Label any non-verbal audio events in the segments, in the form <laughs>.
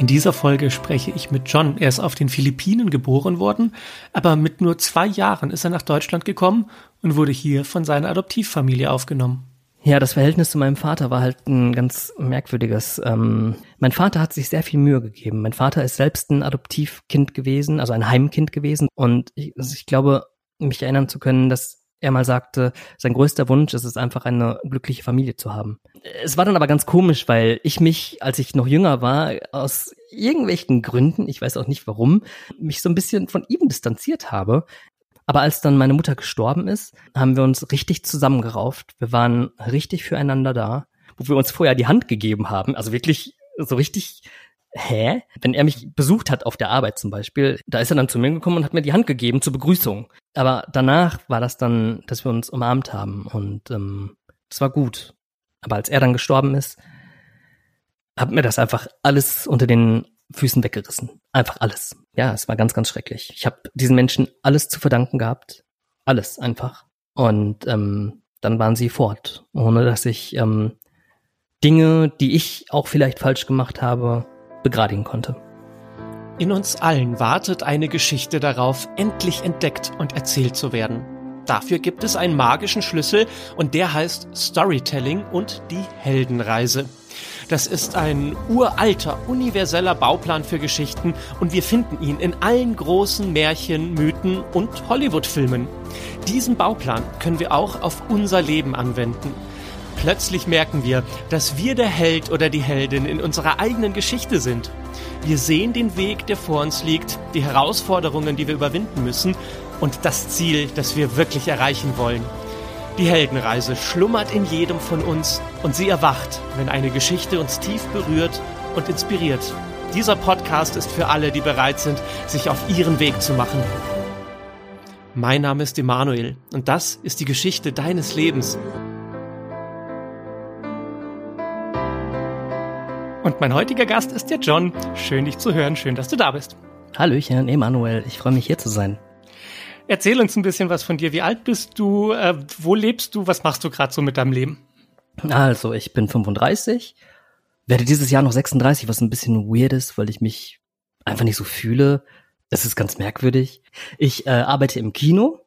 In dieser Folge spreche ich mit John. Er ist auf den Philippinen geboren worden, aber mit nur zwei Jahren ist er nach Deutschland gekommen und wurde hier von seiner Adoptivfamilie aufgenommen. Ja, das Verhältnis zu meinem Vater war halt ein ganz merkwürdiges. Ähm, mein Vater hat sich sehr viel Mühe gegeben. Mein Vater ist selbst ein Adoptivkind gewesen, also ein Heimkind gewesen. Und ich, also ich glaube, mich erinnern zu können, dass er mal sagte, sein größter Wunsch ist es einfach, eine glückliche Familie zu haben. Es war dann aber ganz komisch, weil ich mich, als ich noch jünger war, aus irgendwelchen Gründen, ich weiß auch nicht warum, mich so ein bisschen von ihm distanziert habe. Aber als dann meine Mutter gestorben ist, haben wir uns richtig zusammengerauft. Wir waren richtig füreinander da, wo wir uns vorher die Hand gegeben haben. Also wirklich so richtig hä? Wenn er mich besucht hat auf der Arbeit zum Beispiel, da ist er dann zu mir gekommen und hat mir die Hand gegeben zur Begrüßung. Aber danach war das dann, dass wir uns umarmt haben und ähm, das war gut. Aber als er dann gestorben ist, hat mir das einfach alles unter den Füßen weggerissen. Einfach alles. Ja, es war ganz, ganz schrecklich. Ich habe diesen Menschen alles zu verdanken gehabt. Alles einfach. Und ähm, dann waren sie fort, ohne dass ich ähm, Dinge, die ich auch vielleicht falsch gemacht habe, begradigen konnte. In uns allen wartet eine Geschichte darauf, endlich entdeckt und erzählt zu werden. Dafür gibt es einen magischen Schlüssel und der heißt Storytelling und die Heldenreise. Das ist ein uralter, universeller Bauplan für Geschichten und wir finden ihn in allen großen Märchen, Mythen und Hollywood-Filmen. Diesen Bauplan können wir auch auf unser Leben anwenden. Plötzlich merken wir, dass wir der Held oder die Heldin in unserer eigenen Geschichte sind. Wir sehen den Weg, der vor uns liegt, die Herausforderungen, die wir überwinden müssen und das Ziel, das wir wirklich erreichen wollen. Die Heldenreise schlummert in jedem von uns und sie erwacht, wenn eine Geschichte uns tief berührt und inspiriert. Dieser Podcast ist für alle, die bereit sind, sich auf ihren Weg zu machen. Mein Name ist Emanuel und das ist die Geschichte deines Lebens. Und mein heutiger Gast ist der John. Schön, dich zu hören. Schön, dass du da bist. Hallöchen, Emanuel. Ich freue mich, hier zu sein. Erzähl uns ein bisschen was von dir. Wie alt bist du? Äh, wo lebst du? Was machst du gerade so mit deinem Leben? Also, ich bin 35, werde dieses Jahr noch 36, was ein bisschen weird ist, weil ich mich einfach nicht so fühle. Es ist ganz merkwürdig. Ich äh, arbeite im Kino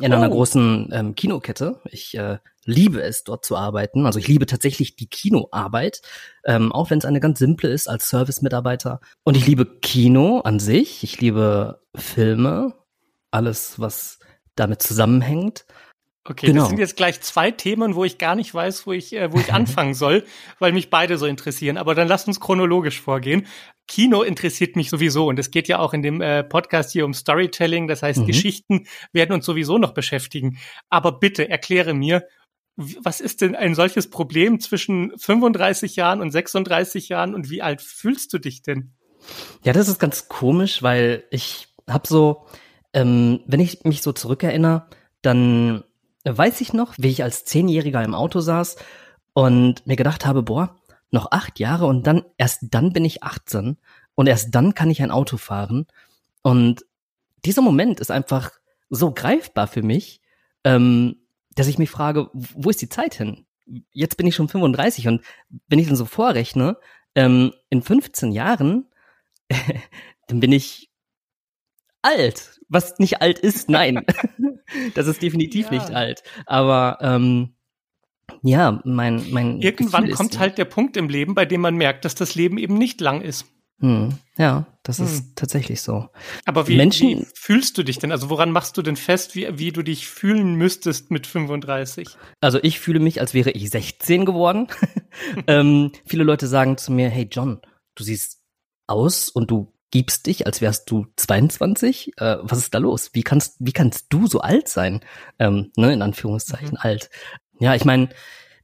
in oh. einer großen ähm, Kinokette. Ich äh, liebe es, dort zu arbeiten. Also ich liebe tatsächlich die Kinoarbeit, ähm, auch wenn es eine ganz simple ist als Service-Mitarbeiter. Und ich liebe Kino an sich. Ich liebe Filme, alles, was damit zusammenhängt. Okay, genau. das sind jetzt gleich zwei Themen, wo ich gar nicht weiß, wo ich, äh, wo ich <laughs> anfangen soll, weil mich beide so interessieren. Aber dann lasst uns chronologisch vorgehen. Kino interessiert mich sowieso und es geht ja auch in dem äh, Podcast hier um Storytelling. Das heißt, mhm. Geschichten werden uns sowieso noch beschäftigen. Aber bitte erkläre mir, was ist denn ein solches Problem zwischen 35 Jahren und 36 Jahren und wie alt fühlst du dich denn? Ja, das ist ganz komisch, weil ich habe so, ähm, wenn ich mich so zurückerinnere, dann weiß ich noch, wie ich als Zehnjähriger im Auto saß und mir gedacht habe, boah, noch acht Jahre und dann, erst dann bin ich 18 und erst dann kann ich ein Auto fahren. Und dieser Moment ist einfach so greifbar für mich, ähm, dass ich mich frage, wo ist die Zeit hin? Jetzt bin ich schon 35 und wenn ich dann so vorrechne, ähm, in 15 Jahren, <laughs> dann bin ich alt. Was nicht alt ist, nein. <laughs> das ist definitiv ja. nicht alt. Aber ähm, ja, mein, mein. Irgendwann Gefühl kommt halt der Punkt im Leben, bei dem man merkt, dass das Leben eben nicht lang ist. Hm, ja, das hm. ist tatsächlich so. Aber wie, Menschen, wie fühlst du dich denn? Also woran machst du denn fest, wie, wie du dich fühlen müsstest mit 35? Also ich fühle mich, als wäre ich 16 geworden. <laughs> ähm, viele Leute sagen zu mir, hey John, du siehst aus und du gibst dich, als wärst du 22. Äh, was ist da los? Wie kannst, wie kannst du so alt sein? Ähm, ne, in Anführungszeichen mhm. alt. Ja, ich meine,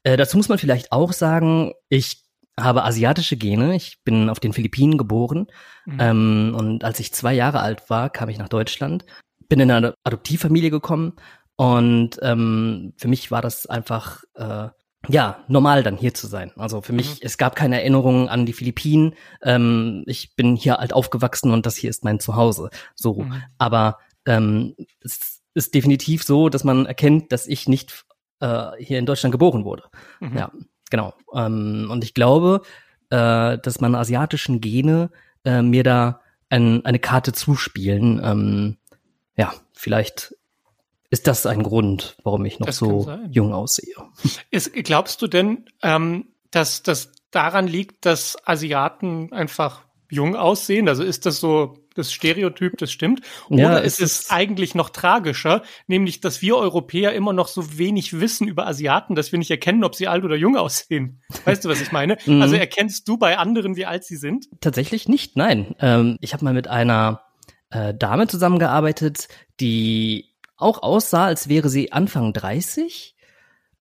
äh, dazu muss man vielleicht auch sagen, ich habe asiatische Gene. Ich bin auf den Philippinen geboren. Mhm. Ähm, und als ich zwei Jahre alt war, kam ich nach Deutschland, bin in eine Adoptivfamilie gekommen. Und ähm, für mich war das einfach äh, ja, normal dann hier zu sein. Also für mich, mhm. es gab keine Erinnerungen an die Philippinen. Ähm, ich bin hier halt aufgewachsen und das hier ist mein Zuhause. So. Mhm. Aber ähm, es ist definitiv so, dass man erkennt, dass ich nicht äh, hier in Deutschland geboren wurde. Mhm. Ja, genau. Ähm, und ich glaube, äh, dass meine asiatischen Gene äh, mir da ein, eine Karte zuspielen. Ähm, ja, vielleicht ist das ein Grund, warum ich noch das so jung aussehe. <laughs> Ist, glaubst du denn, ähm, dass das daran liegt, dass Asiaten einfach jung aussehen? Also ist das so das Stereotyp, das stimmt? Oder ja, ist es eigentlich noch tragischer, nämlich, dass wir Europäer immer noch so wenig wissen über Asiaten, dass wir nicht erkennen, ob sie alt oder jung aussehen? Weißt du, was ich meine? Mhm. also erkennst du bei anderen, wie alt sie sind? Tatsächlich nicht, nein. Ähm, ich habe mal mit einer äh, Dame zusammengearbeitet, die auch aussah, als wäre sie Anfang 30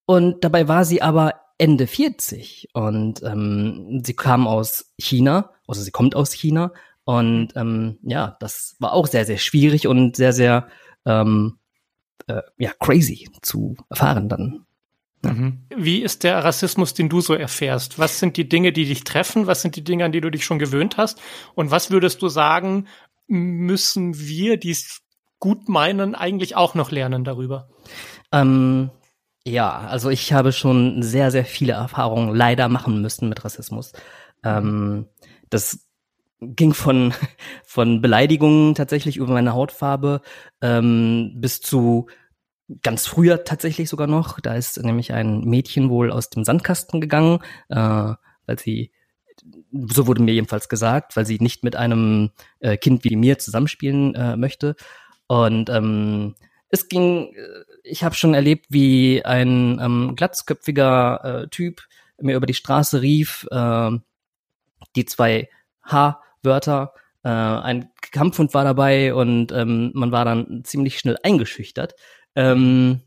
und dabei war sie aber Ende 40 und ähm, sie kam aus China, also sie kommt aus China und ähm, ja, das war auch sehr, sehr schwierig und sehr, sehr ähm, äh, ja, crazy zu erfahren dann. Mhm. Wie ist der Rassismus, den du so erfährst? Was sind die Dinge, die dich treffen? Was sind die Dinge, an die du dich schon gewöhnt hast? Und was würdest du sagen, müssen wir, die es gut meinen, eigentlich auch noch lernen darüber? Ähm, ja, also ich habe schon sehr, sehr viele Erfahrungen leider machen müssen mit Rassismus. Ähm, das ging von, <laughs> von Beleidigungen tatsächlich über meine Hautfarbe ähm, bis zu ganz früher tatsächlich sogar noch. Da ist nämlich ein Mädchen wohl aus dem Sandkasten gegangen, äh, weil sie, so wurde mir jedenfalls gesagt, weil sie nicht mit einem äh, Kind wie mir zusammenspielen äh, möchte. Und ähm, es ging, äh, ich habe schon erlebt, wie ein ähm, glatzköpfiger äh, Typ mir über die Straße rief, äh, die zwei H-Wörter, äh, ein Kampfhund war dabei und ähm, man war dann ziemlich schnell eingeschüchtert. Ähm,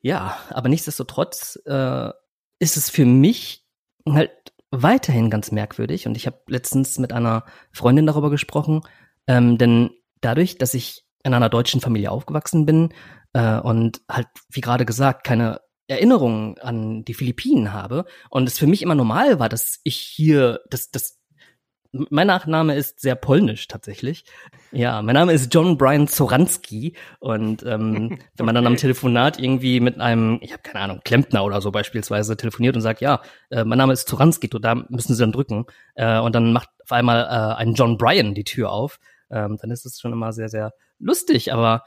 ja, aber nichtsdestotrotz äh, ist es für mich halt weiterhin ganz merkwürdig und ich habe letztens mit einer Freundin darüber gesprochen, ähm, denn dadurch, dass ich in einer deutschen Familie aufgewachsen bin äh, und halt, wie gerade gesagt, keine Erinnerungen an die Philippinen habe und es für mich immer normal war, dass ich hier, dass, dass mein Nachname ist sehr polnisch tatsächlich. Ja, mein Name ist John Brian Zoranski und ähm, <laughs> wenn man dann am Telefonat irgendwie mit einem, ich habe keine Ahnung, Klempner oder so beispielsweise telefoniert und sagt, ja, äh, mein Name ist Zoranski, da müssen Sie dann drücken äh, und dann macht auf einmal äh, ein John Brian die Tür auf, ähm, dann ist es schon immer sehr, sehr lustig, aber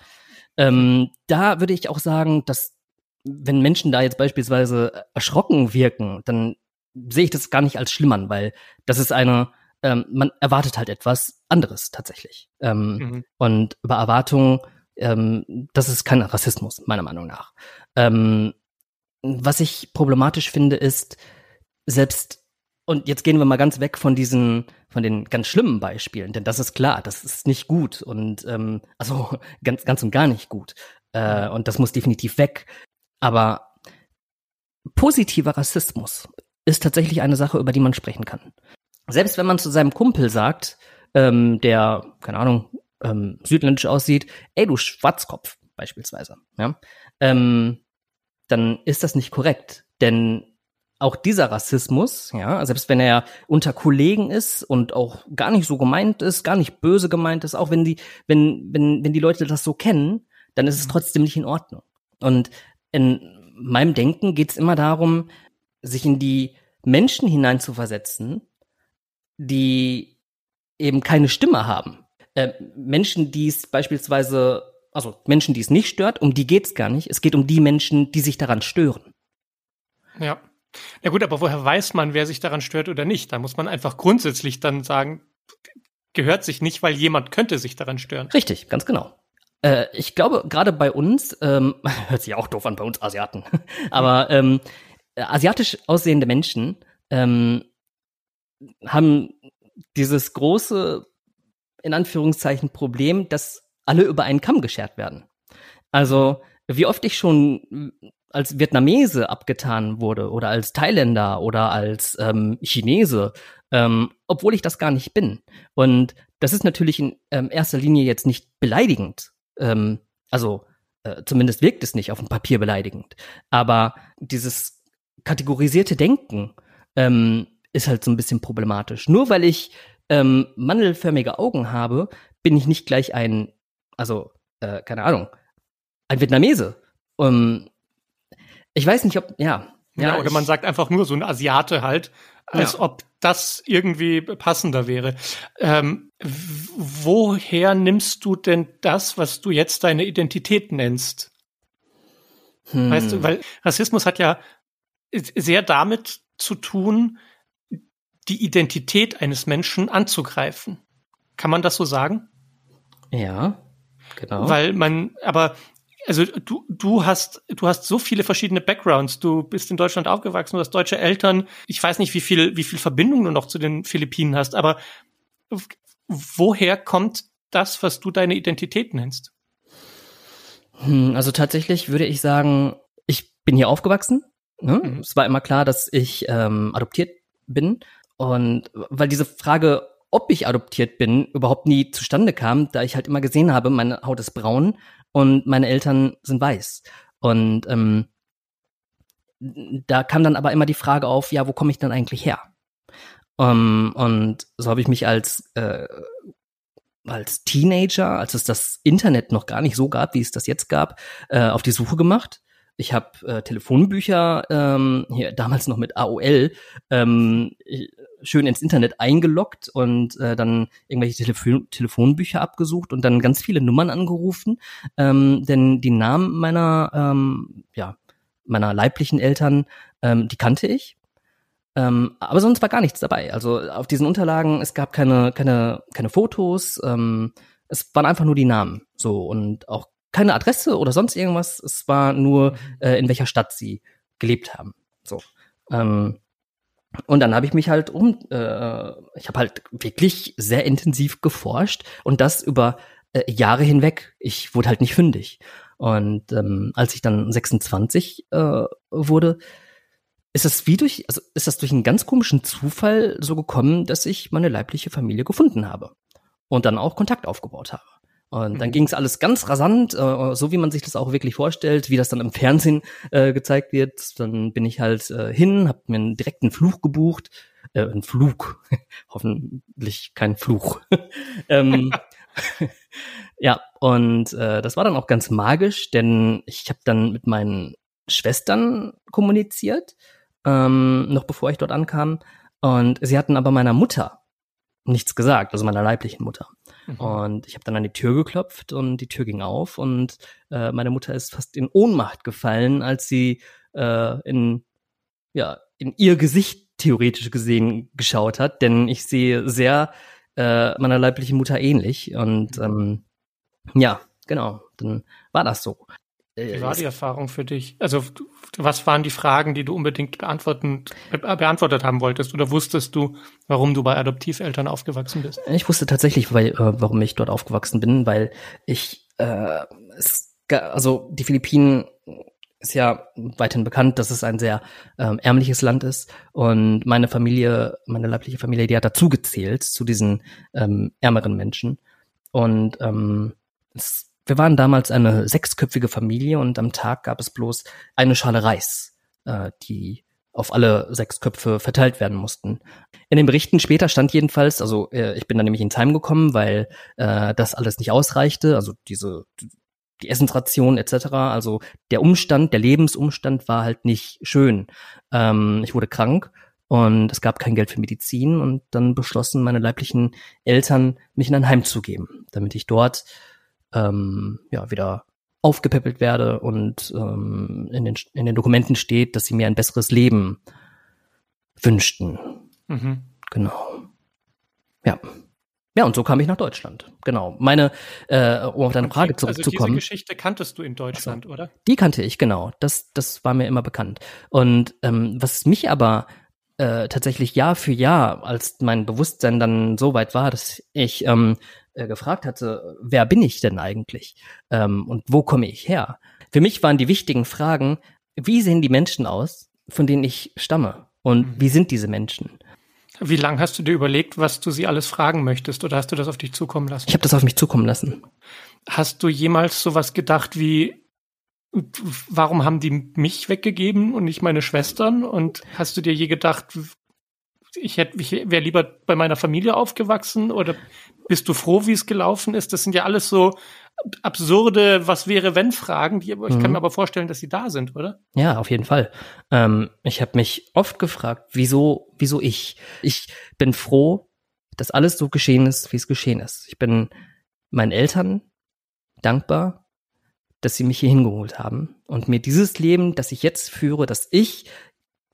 ähm, da würde ich auch sagen, dass wenn Menschen da jetzt beispielsweise erschrocken wirken, dann sehe ich das gar nicht als schlimm an, weil das ist eine, ähm, man erwartet halt etwas anderes tatsächlich. Ähm, mhm. Und über Erwartungen, ähm, das ist kein Rassismus, meiner Meinung nach. Ähm, was ich problematisch finde, ist, selbst und jetzt gehen wir mal ganz weg von diesen, von den ganz schlimmen Beispielen, denn das ist klar, das ist nicht gut und ähm, also <laughs> ganz, ganz und gar nicht gut. Äh, und das muss definitiv weg. Aber positiver Rassismus ist tatsächlich eine Sache, über die man sprechen kann. Selbst wenn man zu seinem Kumpel sagt, ähm, der, keine Ahnung, ähm, südländisch aussieht, ey, du Schwarzkopf, beispielsweise, ja, ähm, dann ist das nicht korrekt. Denn auch dieser Rassismus, ja, selbst wenn er unter Kollegen ist und auch gar nicht so gemeint ist, gar nicht böse gemeint ist, auch wenn die, wenn, wenn, wenn die Leute das so kennen, dann ist es mhm. trotzdem nicht in Ordnung. Und in meinem Denken geht es immer darum, sich in die Menschen hineinzuversetzen, die eben keine Stimme haben. Äh, Menschen, die es beispielsweise, also Menschen, die es nicht stört, um die geht es gar nicht. Es geht um die Menschen, die sich daran stören. Ja. Na gut, aber woher weiß man, wer sich daran stört oder nicht? Da muss man einfach grundsätzlich dann sagen, gehört sich nicht, weil jemand könnte sich daran stören. Richtig, ganz genau. Äh, ich glaube, gerade bei uns, ähm, <laughs> hört sich auch doof an, bei uns Asiaten, <laughs> aber ähm, asiatisch aussehende Menschen ähm, haben dieses große, in Anführungszeichen, Problem, dass alle über einen Kamm geschert werden. Also, wie oft ich schon als Vietnamese abgetan wurde oder als Thailänder oder als ähm, Chinese, ähm, obwohl ich das gar nicht bin. Und das ist natürlich in ähm, erster Linie jetzt nicht beleidigend. Ähm, also äh, zumindest wirkt es nicht auf dem Papier beleidigend. Aber dieses kategorisierte Denken ähm, ist halt so ein bisschen problematisch. Nur weil ich ähm, mandelförmige Augen habe, bin ich nicht gleich ein, also äh, keine Ahnung, ein Vietnamese. Um, ich weiß nicht, ob, ja. Ja, ja oder ich, man sagt einfach nur so ein Asiate halt. als ja. ob das irgendwie passender wäre. Ähm, woher nimmst du denn das, was du jetzt deine Identität nennst? Hm. Weißt du, weil Rassismus hat ja sehr damit zu tun, die Identität eines Menschen anzugreifen. Kann man das so sagen? Ja, genau. Weil man, aber also du, du hast, du hast so viele verschiedene Backgrounds. Du bist in Deutschland aufgewachsen, du hast deutsche Eltern. Ich weiß nicht, wie viel, wie viel Verbindung du noch zu den Philippinen hast, aber woher kommt das, was du deine Identität nennst? Hm, also tatsächlich würde ich sagen, ich bin hier aufgewachsen. Ne? Mhm. Es war immer klar, dass ich ähm, adoptiert bin. Und weil diese Frage, ob ich adoptiert bin, überhaupt nie zustande kam, da ich halt immer gesehen habe, meine Haut ist braun und meine Eltern sind weiß. Und ähm, da kam dann aber immer die Frage auf, ja, wo komme ich denn eigentlich her? Um, ähm, und so habe ich mich als äh, als Teenager, als es das Internet noch gar nicht so gab, wie es das jetzt gab, äh, auf die Suche gemacht. Ich habe äh, Telefonbücher ähm, hier damals noch mit AOL ähm, schön ins Internet eingeloggt und äh, dann irgendwelche Telefon Telefonbücher abgesucht und dann ganz viele Nummern angerufen, ähm, denn die Namen meiner ähm, ja meiner leiblichen Eltern, ähm, die kannte ich. Ähm, aber sonst war gar nichts dabei. Also auf diesen Unterlagen, es gab keine, keine, keine Fotos, ähm, es waren einfach nur die Namen. So und auch keine Adresse oder sonst irgendwas. Es war nur, äh, in welcher Stadt sie gelebt haben. So. Ähm, und dann habe ich mich halt um, äh, ich habe halt wirklich sehr intensiv geforscht und das über äh, Jahre hinweg. Ich wurde halt nicht fündig. Und ähm, als ich dann 26 äh, wurde, ist das wie durch, also ist das durch einen ganz komischen Zufall so gekommen, dass ich meine leibliche Familie gefunden habe und dann auch Kontakt aufgebaut habe. Und dann mhm. ging es alles ganz rasant, äh, so wie man sich das auch wirklich vorstellt, wie das dann im Fernsehen äh, gezeigt wird. Dann bin ich halt äh, hin, habe mir einen direkten Fluch gebucht, äh, einen Flug, <laughs> hoffentlich kein Fluch. <laughs> ähm, <laughs> ja, und äh, das war dann auch ganz magisch, denn ich habe dann mit meinen Schwestern kommuniziert, ähm, noch bevor ich dort ankam. Und sie hatten aber meiner Mutter nichts gesagt, also meiner leiblichen Mutter. Mhm. Und ich habe dann an die Tür geklopft und die Tür ging auf und äh, meine Mutter ist fast in Ohnmacht gefallen, als sie äh, in ja in ihr Gesicht theoretisch gesehen geschaut hat, denn ich sehe sehr äh, meiner leiblichen Mutter ähnlich und ähm, ja genau, dann war das so. Wie äh, war die Erfahrung für dich? Also, was waren die Fragen, die du unbedingt beantworten, beantwortet haben wolltest? Oder wusstest du, warum du bei Adoptiveltern aufgewachsen bist? Ich wusste tatsächlich, weil, äh, warum ich dort aufgewachsen bin, weil ich, äh, es, also die Philippinen ist ja weiterhin bekannt, dass es ein sehr ähm, ärmliches Land ist und meine Familie, meine leibliche Familie, die hat dazu gezählt zu diesen ähm, ärmeren Menschen und ähm, es wir waren damals eine sechsköpfige Familie und am Tag gab es bloß eine Schale Reis, äh, die auf alle sechs Köpfe verteilt werden mussten. In den Berichten später stand jedenfalls, also äh, ich bin dann nämlich ins Heim gekommen, weil äh, das alles nicht ausreichte, also diese die Essensration etc. Also der Umstand, der Lebensumstand war halt nicht schön. Ähm, ich wurde krank und es gab kein Geld für Medizin und dann beschlossen meine leiblichen Eltern, mich in ein Heim zu geben, damit ich dort ähm, ja, wieder aufgepäppelt werde und ähm, in, den, in den Dokumenten steht, dass sie mir ein besseres Leben wünschten. Mhm. Genau. Ja. Ja, und so kam ich nach Deutschland. Genau. Meine, äh, um auf deine Frage zurückzukommen. Also diese Geschichte kanntest du in Deutschland, also, oder? Die kannte ich, genau. Das, das war mir immer bekannt. Und ähm, was mich aber äh, tatsächlich Jahr für Jahr, als mein Bewusstsein dann so weit war, dass ich ähm, äh, gefragt hatte, wer bin ich denn eigentlich ähm, und wo komme ich her? Für mich waren die wichtigen Fragen, wie sehen die Menschen aus, von denen ich stamme und mhm. wie sind diese Menschen? Wie lange hast du dir überlegt, was du sie alles fragen möchtest oder hast du das auf dich zukommen lassen? Ich habe das auf mich zukommen lassen. Hast du jemals sowas gedacht wie, warum haben die mich weggegeben und nicht meine Schwestern? Und hast du dir je gedacht, ich hätte, ich wäre lieber bei meiner Familie aufgewachsen oder bist du froh, wie es gelaufen ist? Das sind ja alles so absurde Was wäre wenn Fragen, die ich mhm. kann mir aber vorstellen, dass sie da sind, oder? Ja, auf jeden Fall. Ähm, ich habe mich oft gefragt, wieso, wieso ich? Ich bin froh, dass alles so geschehen ist, wie es geschehen ist. Ich bin meinen Eltern dankbar, dass sie mich hier hingeholt haben und mir dieses Leben, das ich jetzt führe, dass ich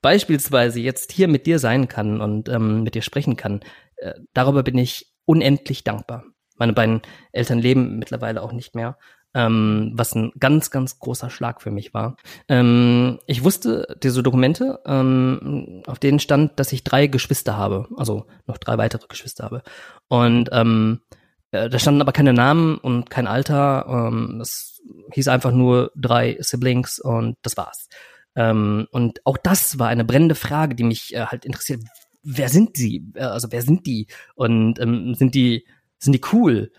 beispielsweise jetzt hier mit dir sein kann und ähm, mit dir sprechen kann, äh, darüber bin ich unendlich dankbar. Meine beiden Eltern leben mittlerweile auch nicht mehr, ähm, was ein ganz, ganz großer Schlag für mich war. Ähm, ich wusste diese Dokumente, ähm, auf denen stand, dass ich drei Geschwister habe, also noch drei weitere Geschwister habe. Und ähm, äh, da standen aber keine Namen und kein Alter. Ähm, es hieß einfach nur drei Siblings und das war's. Ähm, und auch das war eine brennende Frage, die mich äh, halt interessiert. Wer sind sie? Äh, also wer sind die? Und ähm, sind die sind die cool?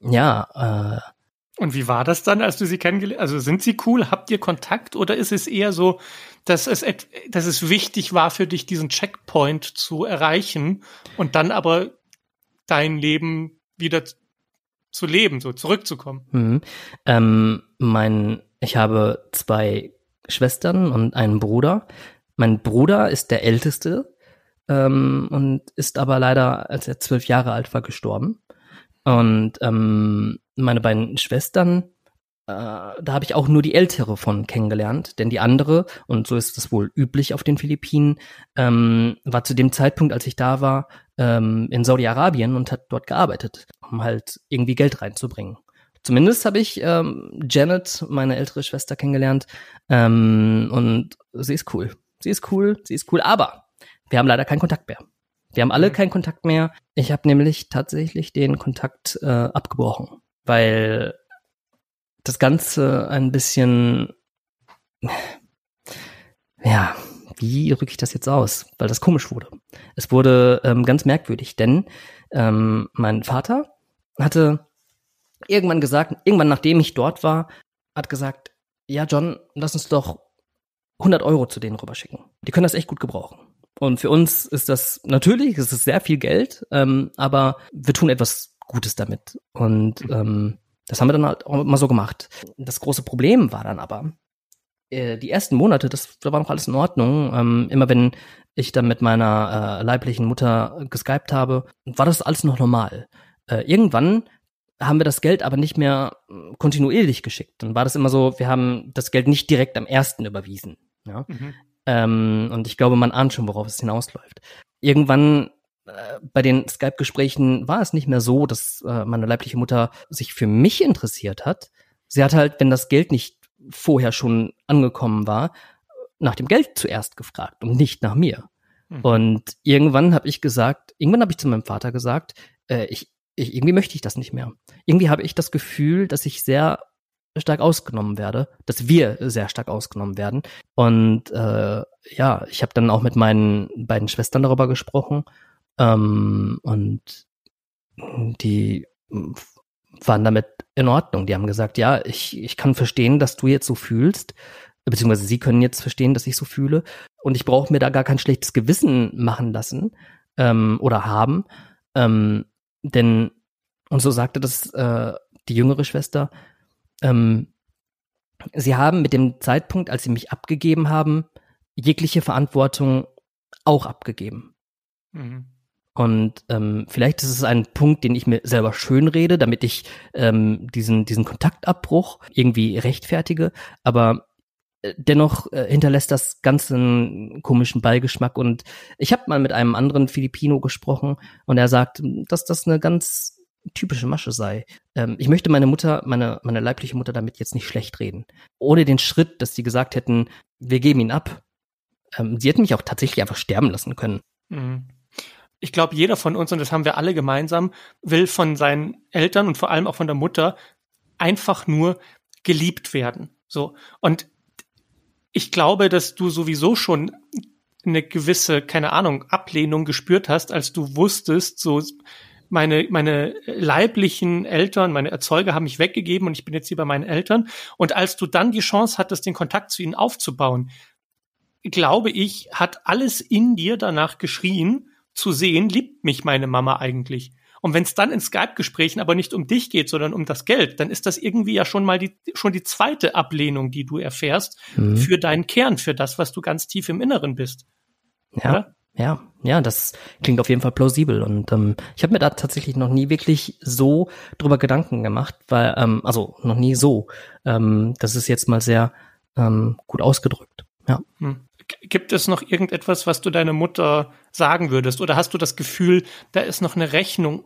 Ja. Äh, und wie war das dann, als du sie kennengelernt? Also sind sie cool? Habt ihr Kontakt? Oder ist es eher so, dass es, dass es wichtig war für dich, diesen Checkpoint zu erreichen und dann aber dein Leben wieder zu leben, so zurückzukommen? Mhm. Ähm, mein, ich habe zwei Schwestern und einen Bruder. Mein Bruder ist der älteste ähm, und ist aber leider, als er zwölf Jahre alt war, gestorben. Und ähm, meine beiden Schwestern, äh, da habe ich auch nur die ältere von kennengelernt, denn die andere, und so ist das wohl üblich auf den Philippinen, ähm, war zu dem Zeitpunkt, als ich da war, ähm, in Saudi-Arabien und hat dort gearbeitet, um halt irgendwie Geld reinzubringen. Zumindest habe ich ähm, Janet, meine ältere Schwester, kennengelernt. Ähm, und sie ist cool. Sie ist cool, sie ist cool, aber wir haben leider keinen Kontakt mehr. Wir haben alle mhm. keinen Kontakt mehr. Ich habe nämlich tatsächlich den Kontakt äh, abgebrochen, weil das Ganze ein bisschen, ja, wie rücke ich das jetzt aus? Weil das komisch wurde. Es wurde ähm, ganz merkwürdig, denn ähm, mein Vater hatte irgendwann gesagt, irgendwann nachdem ich dort war, hat gesagt, ja John, lass uns doch 100 Euro zu denen rüberschicken. Die können das echt gut gebrauchen. Und für uns ist das natürlich, es ist sehr viel Geld, ähm, aber wir tun etwas Gutes damit. Und ähm, das haben wir dann halt auch immer so gemacht. Das große Problem war dann aber, äh, die ersten Monate, das da war noch alles in Ordnung. Ähm, immer wenn ich dann mit meiner äh, leiblichen Mutter geskypt habe, war das alles noch normal. Äh, irgendwann haben wir das Geld aber nicht mehr kontinuierlich geschickt. Dann war das immer so, wir haben das Geld nicht direkt am ersten überwiesen. Ja? Mhm. Ähm, und ich glaube, man ahnt schon, worauf es hinausläuft. Irgendwann äh, bei den Skype-Gesprächen war es nicht mehr so, dass äh, meine leibliche Mutter sich für mich interessiert hat. Sie hat halt, wenn das Geld nicht vorher schon angekommen war, nach dem Geld zuerst gefragt und nicht nach mir. Mhm. Und irgendwann habe ich gesagt, irgendwann habe ich zu meinem Vater gesagt, äh, ich, ich, irgendwie möchte ich das nicht mehr. Irgendwie habe ich das Gefühl, dass ich sehr stark ausgenommen werde, dass wir sehr stark ausgenommen werden. Und äh, ja, ich habe dann auch mit meinen beiden Schwestern darüber gesprochen ähm, und die waren damit in Ordnung. Die haben gesagt, ja, ich, ich kann verstehen, dass du jetzt so fühlst, beziehungsweise sie können jetzt verstehen, dass ich so fühle und ich brauche mir da gar kein schlechtes Gewissen machen lassen ähm, oder haben, ähm, denn und so sagte das äh, die jüngere Schwester, ähm, sie haben mit dem Zeitpunkt, als sie mich abgegeben haben, jegliche Verantwortung auch abgegeben. Mhm. Und ähm, vielleicht ist es ein Punkt, den ich mir selber schönrede, damit ich ähm, diesen, diesen Kontaktabbruch irgendwie rechtfertige. Aber dennoch äh, hinterlässt das Ganze einen komischen Beigeschmack. Und ich habe mal mit einem anderen Filipino gesprochen und er sagt, dass das eine ganz typische Masche sei. Ähm, ich möchte meine Mutter, meine, meine leibliche Mutter damit jetzt nicht schlecht reden. Ohne den Schritt, dass sie gesagt hätten, wir geben ihn ab. Ähm, sie hätten mich auch tatsächlich einfach sterben lassen können. Mhm. Ich glaube, jeder von uns, und das haben wir alle gemeinsam, will von seinen Eltern und vor allem auch von der Mutter einfach nur geliebt werden. So. Und ich glaube, dass du sowieso schon eine gewisse, keine Ahnung, Ablehnung gespürt hast, als du wusstest, so meine, meine leiblichen Eltern, meine Erzeuger haben mich weggegeben und ich bin jetzt hier bei meinen Eltern. Und als du dann die Chance hattest, den Kontakt zu ihnen aufzubauen, glaube ich, hat alles in dir danach geschrien, zu sehen, liebt mich meine Mama eigentlich. Und wenn es dann in Skype-Gesprächen aber nicht um dich geht, sondern um das Geld, dann ist das irgendwie ja schon mal die, schon die zweite Ablehnung, die du erfährst mhm. für deinen Kern, für das, was du ganz tief im Inneren bist. Ja. Oder? Ja, ja, das klingt auf jeden Fall plausibel. Und ähm, ich habe mir da tatsächlich noch nie wirklich so drüber Gedanken gemacht, weil, ähm, also noch nie so. Ähm, das ist jetzt mal sehr ähm, gut ausgedrückt. Ja. Hm. Gibt es noch irgendetwas, was du deiner Mutter sagen würdest? Oder hast du das Gefühl, da ist noch eine Rechnung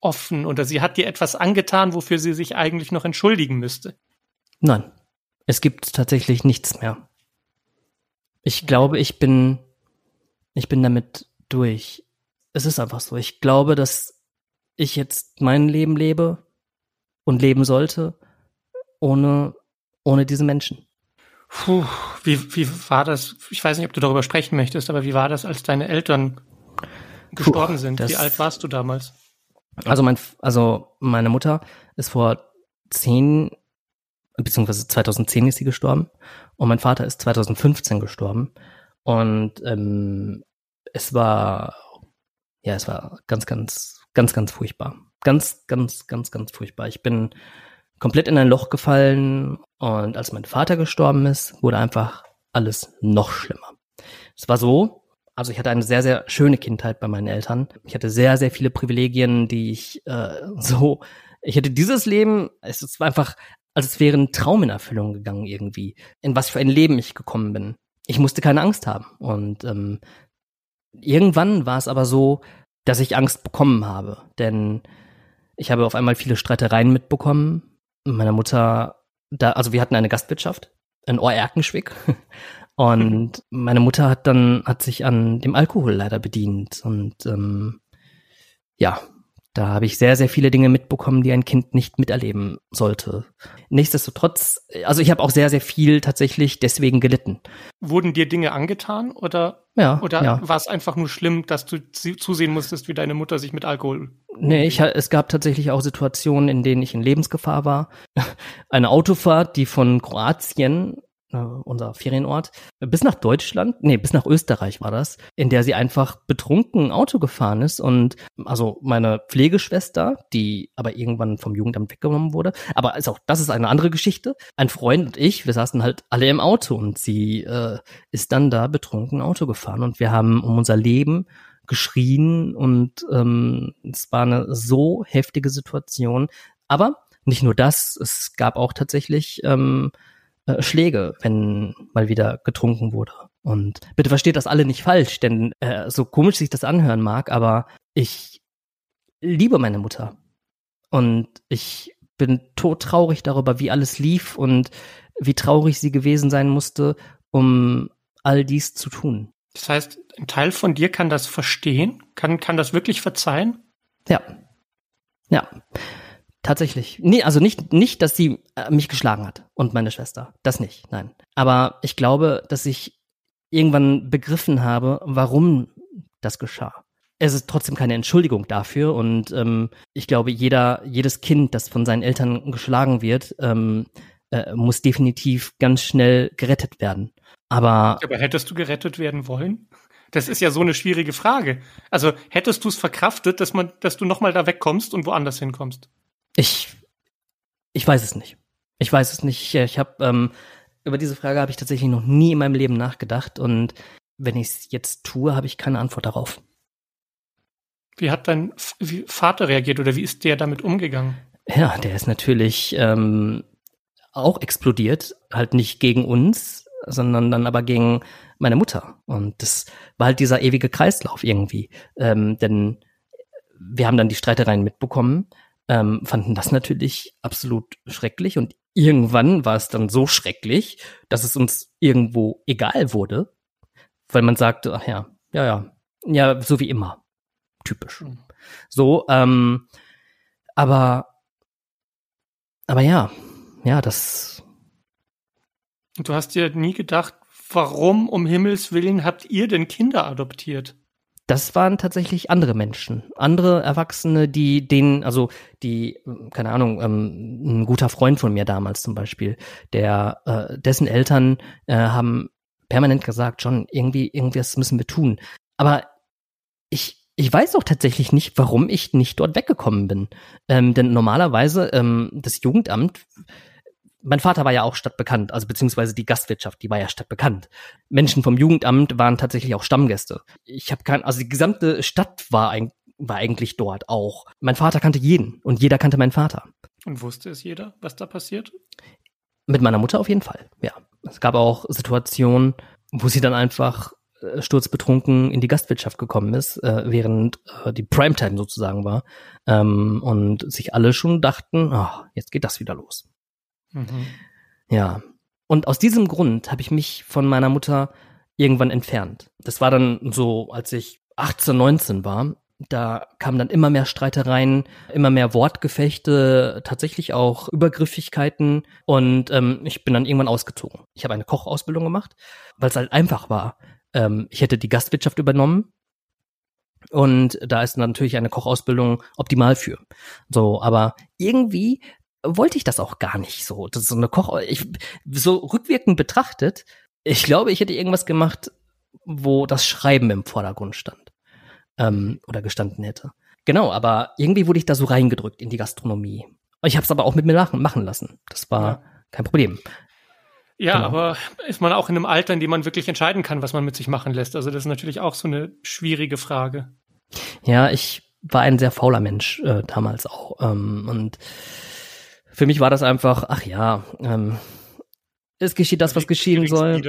offen oder sie hat dir etwas angetan, wofür sie sich eigentlich noch entschuldigen müsste? Nein, es gibt tatsächlich nichts mehr. Ich glaube, ich bin ich bin damit durch. Es ist einfach so. Ich glaube, dass ich jetzt mein Leben lebe und leben sollte ohne, ohne diese Menschen. Puh, wie, wie war das? Ich weiß nicht, ob du darüber sprechen möchtest, aber wie war das, als deine Eltern gestorben Puh, sind? Wie alt warst du damals? Also mein, also meine Mutter ist vor zehn, beziehungsweise 2010 ist sie gestorben und mein Vater ist 2015 gestorben. Und ähm, es war, ja, es war ganz, ganz, ganz, ganz furchtbar. Ganz, ganz, ganz, ganz furchtbar. Ich bin komplett in ein Loch gefallen und als mein Vater gestorben ist, wurde einfach alles noch schlimmer. Es war so, also ich hatte eine sehr, sehr schöne Kindheit bei meinen Eltern. Ich hatte sehr, sehr viele Privilegien, die ich äh, <laughs> so, ich hatte dieses Leben, es war einfach, als wäre ein Traum in Erfüllung gegangen irgendwie, in was für ein Leben ich gekommen bin ich musste keine Angst haben. Und ähm, irgendwann war es aber so, dass ich Angst bekommen habe. Denn ich habe auf einmal viele Streitereien mitbekommen. Meine Mutter, da, also wir hatten eine Gastwirtschaft in Ohrerkenschwick. <laughs> Und meine Mutter hat dann, hat sich an dem Alkohol leider bedient. Und ähm, ja, da habe ich sehr, sehr viele Dinge mitbekommen, die ein Kind nicht miterleben sollte. Nichtsdestotrotz, also ich habe auch sehr, sehr viel tatsächlich deswegen gelitten. Wurden dir Dinge angetan oder, ja, oder ja. war es einfach nur schlimm, dass du zusehen musstest, wie deine Mutter sich mit Alkohol? Nee, ich, es gab tatsächlich auch Situationen, in denen ich in Lebensgefahr war. <laughs> Eine Autofahrt, die von Kroatien äh, unser Ferienort, bis nach Deutschland, nee, bis nach Österreich war das, in der sie einfach betrunken Auto gefahren ist und also meine Pflegeschwester, die aber irgendwann vom Jugendamt weggenommen wurde, aber ist auch, das ist eine andere Geschichte. Ein Freund und ich, wir saßen halt alle im Auto und sie äh, ist dann da betrunken Auto gefahren und wir haben um unser Leben geschrien und ähm, es war eine so heftige Situation. Aber nicht nur das, es gab auch tatsächlich ähm, äh, Schläge, wenn mal wieder getrunken wurde. Und bitte versteht das alle nicht falsch, denn äh, so komisch sich das anhören mag, aber ich liebe meine Mutter. Und ich bin todtraurig darüber, wie alles lief und wie traurig sie gewesen sein musste, um all dies zu tun. Das heißt, ein Teil von dir kann das verstehen, kann, kann das wirklich verzeihen? Ja. Ja. Tatsächlich. Nee, also nicht, nicht, dass sie äh, mich geschlagen hat und meine Schwester. Das nicht, nein. Aber ich glaube, dass ich irgendwann begriffen habe, warum das geschah. Es ist trotzdem keine Entschuldigung dafür und ähm, ich glaube, jeder, jedes Kind, das von seinen Eltern geschlagen wird, ähm, äh, muss definitiv ganz schnell gerettet werden. Aber, Aber hättest du gerettet werden wollen? Das ist ja so eine schwierige Frage. Also hättest du es verkraftet, dass man, dass du nochmal da wegkommst und woanders hinkommst? Ich, ich weiß es nicht. Ich weiß es nicht. Ich habe ähm, über diese Frage habe ich tatsächlich noch nie in meinem Leben nachgedacht und wenn ich es jetzt tue, habe ich keine Antwort darauf. Wie hat dein Vater reagiert oder wie ist der damit umgegangen? Ja, der ist natürlich ähm, auch explodiert, halt nicht gegen uns, sondern dann aber gegen meine Mutter. Und das war halt dieser ewige Kreislauf irgendwie. Ähm, denn wir haben dann die Streitereien mitbekommen ähm, fanden das natürlich absolut schrecklich und irgendwann war es dann so schrecklich, dass es uns irgendwo egal wurde, weil man sagte, ach ja, ja, ja, ja, so wie immer. Typisch. Mhm. So, ähm, aber, aber ja, ja, das. Du hast dir nie gedacht, warum um Himmels Willen habt ihr denn Kinder adoptiert? Das waren tatsächlich andere Menschen, andere Erwachsene, die denen, also die, keine Ahnung, ähm, ein guter Freund von mir damals zum Beispiel, der, äh, dessen Eltern äh, haben permanent gesagt, John, irgendwie, irgendwas müssen wir tun. Aber ich, ich weiß auch tatsächlich nicht, warum ich nicht dort weggekommen bin. Ähm, denn normalerweise ähm, das Jugendamt, mein Vater war ja auch stadtbekannt, also beziehungsweise die Gastwirtschaft, die war ja stadtbekannt. Menschen vom Jugendamt waren tatsächlich auch Stammgäste. Ich habe kein, also die gesamte Stadt war, ein, war eigentlich dort auch. Mein Vater kannte jeden und jeder kannte meinen Vater. Und wusste es jeder, was da passiert? Mit meiner Mutter auf jeden Fall, ja. Es gab auch Situationen, wo sie dann einfach äh, sturzbetrunken in die Gastwirtschaft gekommen ist, äh, während äh, die Primetime sozusagen war. Ähm, und sich alle schon dachten, oh, jetzt geht das wieder los. Ja. Und aus diesem Grund habe ich mich von meiner Mutter irgendwann entfernt. Das war dann so, als ich 18, 19 war. Da kamen dann immer mehr Streitereien, immer mehr Wortgefechte, tatsächlich auch Übergriffigkeiten und ähm, ich bin dann irgendwann ausgezogen. Ich habe eine Kochausbildung gemacht, weil es halt einfach war. Ähm, ich hätte die Gastwirtschaft übernommen und da ist natürlich eine Kochausbildung optimal für. So, aber irgendwie wollte ich das auch gar nicht so. Das ist so eine Koch, ich, so rückwirkend betrachtet, ich glaube, ich hätte irgendwas gemacht, wo das Schreiben im Vordergrund stand. Ähm, oder gestanden hätte. Genau, aber irgendwie wurde ich da so reingedrückt in die Gastronomie. Ich habe es aber auch mit mir machen, machen lassen. Das war ja. kein Problem. Ja, genau. aber ist man auch in einem Alter, in dem man wirklich entscheiden kann, was man mit sich machen lässt? Also das ist natürlich auch so eine schwierige Frage. Ja, ich war ein sehr fauler Mensch äh, damals auch. Ähm, und für mich war das einfach, ach ja, ähm, es geschieht das, was geschehen soll.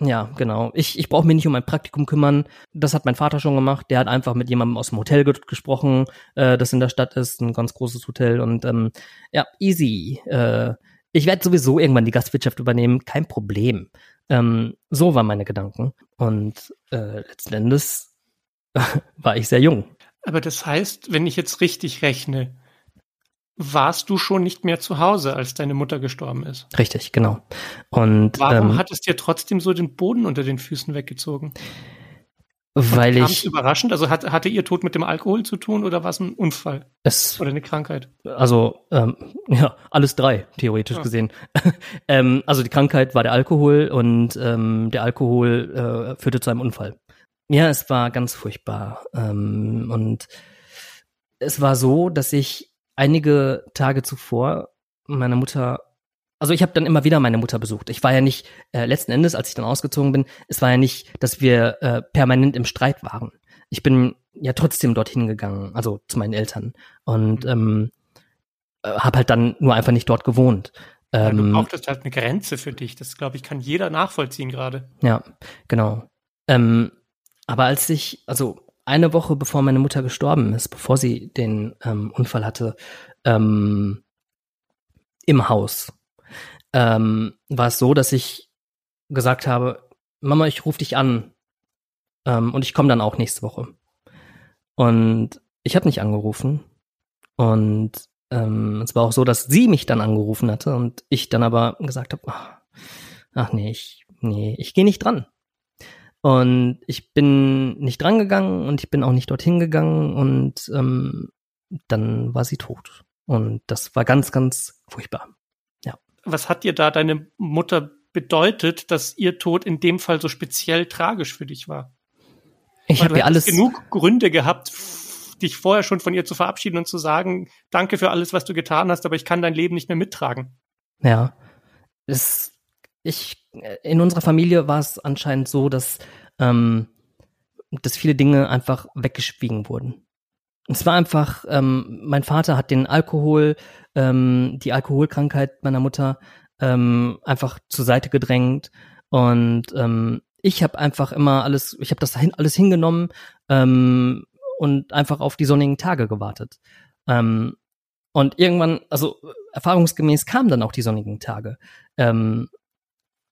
Ja, genau. Ich, ich brauche mich nicht um ein Praktikum kümmern. Das hat mein Vater schon gemacht. Der hat einfach mit jemandem aus dem Hotel ge gesprochen, äh, das in der Stadt ist, ein ganz großes Hotel. Und ähm, ja, easy. Äh, ich werde sowieso irgendwann die Gastwirtschaft übernehmen, kein Problem. Ähm, so waren meine Gedanken. Und äh, letzten Endes <laughs> war ich sehr jung. Aber das heißt, wenn ich jetzt richtig rechne, warst du schon nicht mehr zu Hause, als deine Mutter gestorben ist. Richtig, genau. Und warum ähm, hat es dir trotzdem so den Boden unter den Füßen weggezogen? Weil ich. überraschend? Also hat, hatte ihr Tod mit dem Alkohol zu tun oder war es ein Unfall? Es, oder eine Krankheit? Also, ähm, <laughs> ja, alles drei, theoretisch ja. gesehen. <laughs> ähm, also die Krankheit war der Alkohol und ähm, der Alkohol äh, führte zu einem Unfall. Ja, es war ganz furchtbar. Ähm, und es war so, dass ich einige Tage zuvor meine Mutter also ich habe dann immer wieder meine Mutter besucht. Ich war ja nicht, äh, letzten Endes, als ich dann ausgezogen bin, es war ja nicht, dass wir äh, permanent im Streit waren. Ich bin ja trotzdem dorthin gegangen, also zu meinen Eltern. Und mhm. ähm, äh, habe halt dann nur einfach nicht dort gewohnt. Ähm, du brauchtest halt eine Grenze für dich. Das, glaube ich, kann jeder nachvollziehen gerade. Ja, genau. Ähm, aber als ich, also eine Woche bevor meine Mutter gestorben ist, bevor sie den ähm, Unfall hatte, ähm, im Haus, ähm, war es so, dass ich gesagt habe, Mama, ich rufe dich an ähm, und ich komme dann auch nächste Woche. Und ich habe nicht angerufen und ähm, es war auch so, dass sie mich dann angerufen hatte und ich dann aber gesagt habe, ach, ach nee, ich, nee, ich gehe nicht dran. Und ich bin nicht dran gegangen und ich bin auch nicht dorthin gegangen und ähm, dann war sie tot. Und das war ganz, ganz furchtbar was hat dir da deine Mutter bedeutet, dass ihr Tod in dem Fall so speziell tragisch für dich war? Ich habe ja alles genug Gründe gehabt, dich vorher schon von ihr zu verabschieden und zu sagen, danke für alles, was du getan hast, aber ich kann dein Leben nicht mehr mittragen. Ja, es, ich in unserer Familie war es anscheinend so, dass ähm, dass viele Dinge einfach weggeschwiegen wurden. Es war einfach, ähm, mein Vater hat den Alkohol ähm, die Alkoholkrankheit meiner Mutter ähm, einfach zur Seite gedrängt und ähm, ich habe einfach immer alles, ich habe das hin, alles hingenommen ähm, und einfach auf die sonnigen Tage gewartet. Ähm, und irgendwann, also erfahrungsgemäß kamen dann auch die sonnigen Tage. Ähm,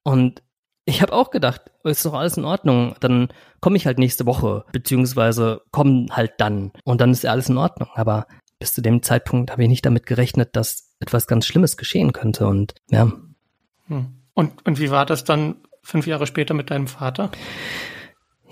und ich habe auch gedacht, ist doch alles in Ordnung. Dann komme ich halt nächste Woche, beziehungsweise komm halt dann. Und dann ist ja alles in Ordnung. Aber bis zu dem Zeitpunkt habe ich nicht damit gerechnet, dass etwas ganz Schlimmes geschehen könnte. Und ja. Hm. Und, und wie war das dann fünf Jahre später mit deinem Vater?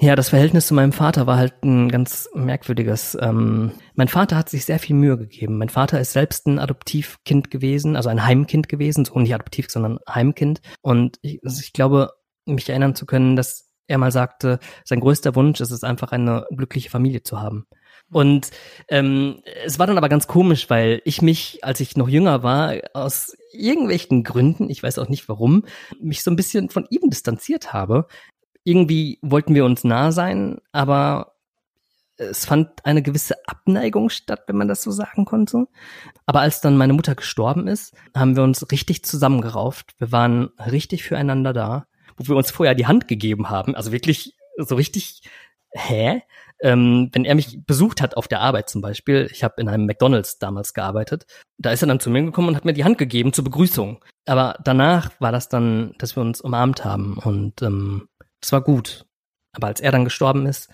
Ja, das Verhältnis zu meinem Vater war halt ein ganz merkwürdiges. Ähm, mein Vater hat sich sehr viel Mühe gegeben. Mein Vater ist selbst ein Adoptivkind gewesen, also ein Heimkind gewesen, so nicht adoptiv, sondern Heimkind. Und ich, also ich glaube, mich erinnern zu können, dass er mal sagte, sein größter Wunsch ist es einfach, eine glückliche Familie zu haben. Und ähm, es war dann aber ganz komisch, weil ich mich, als ich noch jünger war, aus irgendwelchen Gründen, ich weiß auch nicht warum, mich so ein bisschen von ihm distanziert habe. Irgendwie wollten wir uns nah sein, aber es fand eine gewisse Abneigung statt, wenn man das so sagen konnte. Aber als dann meine Mutter gestorben ist, haben wir uns richtig zusammengerauft. Wir waren richtig füreinander da, wo wir uns vorher die Hand gegeben haben. Also wirklich so richtig, hä? Ähm, wenn er mich besucht hat auf der Arbeit zum Beispiel, ich habe in einem McDonald's damals gearbeitet, da ist er dann zu mir gekommen und hat mir die Hand gegeben zur Begrüßung. Aber danach war das dann, dass wir uns umarmt haben und ähm, das war gut. Aber als er dann gestorben ist,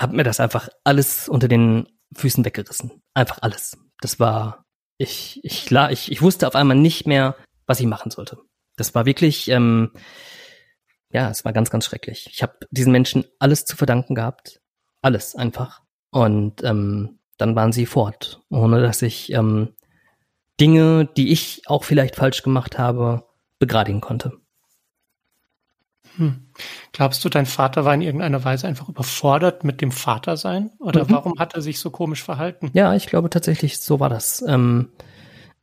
hat mir das einfach alles unter den Füßen weggerissen. Einfach alles. Das war, ich, ich, ich, ich wusste auf einmal nicht mehr, was ich machen sollte. Das war wirklich, ähm, ja, es war ganz, ganz schrecklich. Ich habe diesen Menschen alles zu verdanken gehabt. Alles einfach. Und ähm, dann waren sie fort, ohne dass ich ähm, Dinge, die ich auch vielleicht falsch gemacht habe, begradigen konnte. Hm. Glaubst du, dein Vater war in irgendeiner Weise einfach überfordert mit dem Vatersein? Oder mhm. warum hat er sich so komisch verhalten? Ja, ich glaube tatsächlich, so war das. Ähm,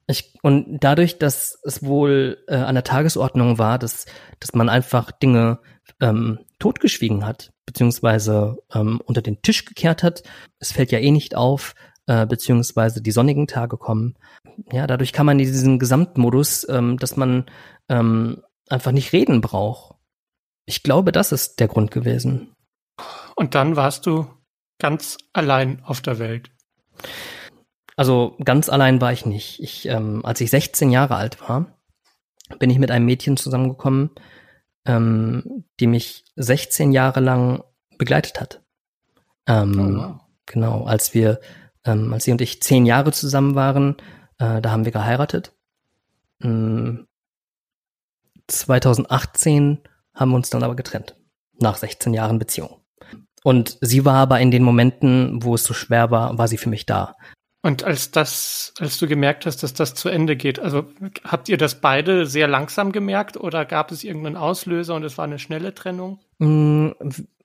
ich, und dadurch, dass es wohl äh, an der Tagesordnung war, dass, dass man einfach Dinge ähm, totgeschwiegen hat, beziehungsweise ähm, unter den Tisch gekehrt hat, es fällt ja eh nicht auf, äh, beziehungsweise die sonnigen Tage kommen. Ja, dadurch kann man in diesen Gesamtmodus, ähm, dass man ähm, einfach nicht reden braucht ich glaube, das ist der Grund gewesen. Und dann warst du ganz allein auf der Welt. Also ganz allein war ich nicht. Ich, ähm, als ich 16 Jahre alt war, bin ich mit einem Mädchen zusammengekommen, ähm, die mich 16 Jahre lang begleitet hat. Ähm, oh, wow. Genau, als wir, ähm, als sie und ich zehn Jahre zusammen waren, äh, da haben wir geheiratet. 2018 ähm, haben wir uns dann aber getrennt. Nach 16 Jahren Beziehung. Und sie war aber in den Momenten, wo es so schwer war, war sie für mich da. Und als das, als du gemerkt hast, dass das zu Ende geht, also habt ihr das beide sehr langsam gemerkt oder gab es irgendeinen Auslöser und es war eine schnelle Trennung? Mm,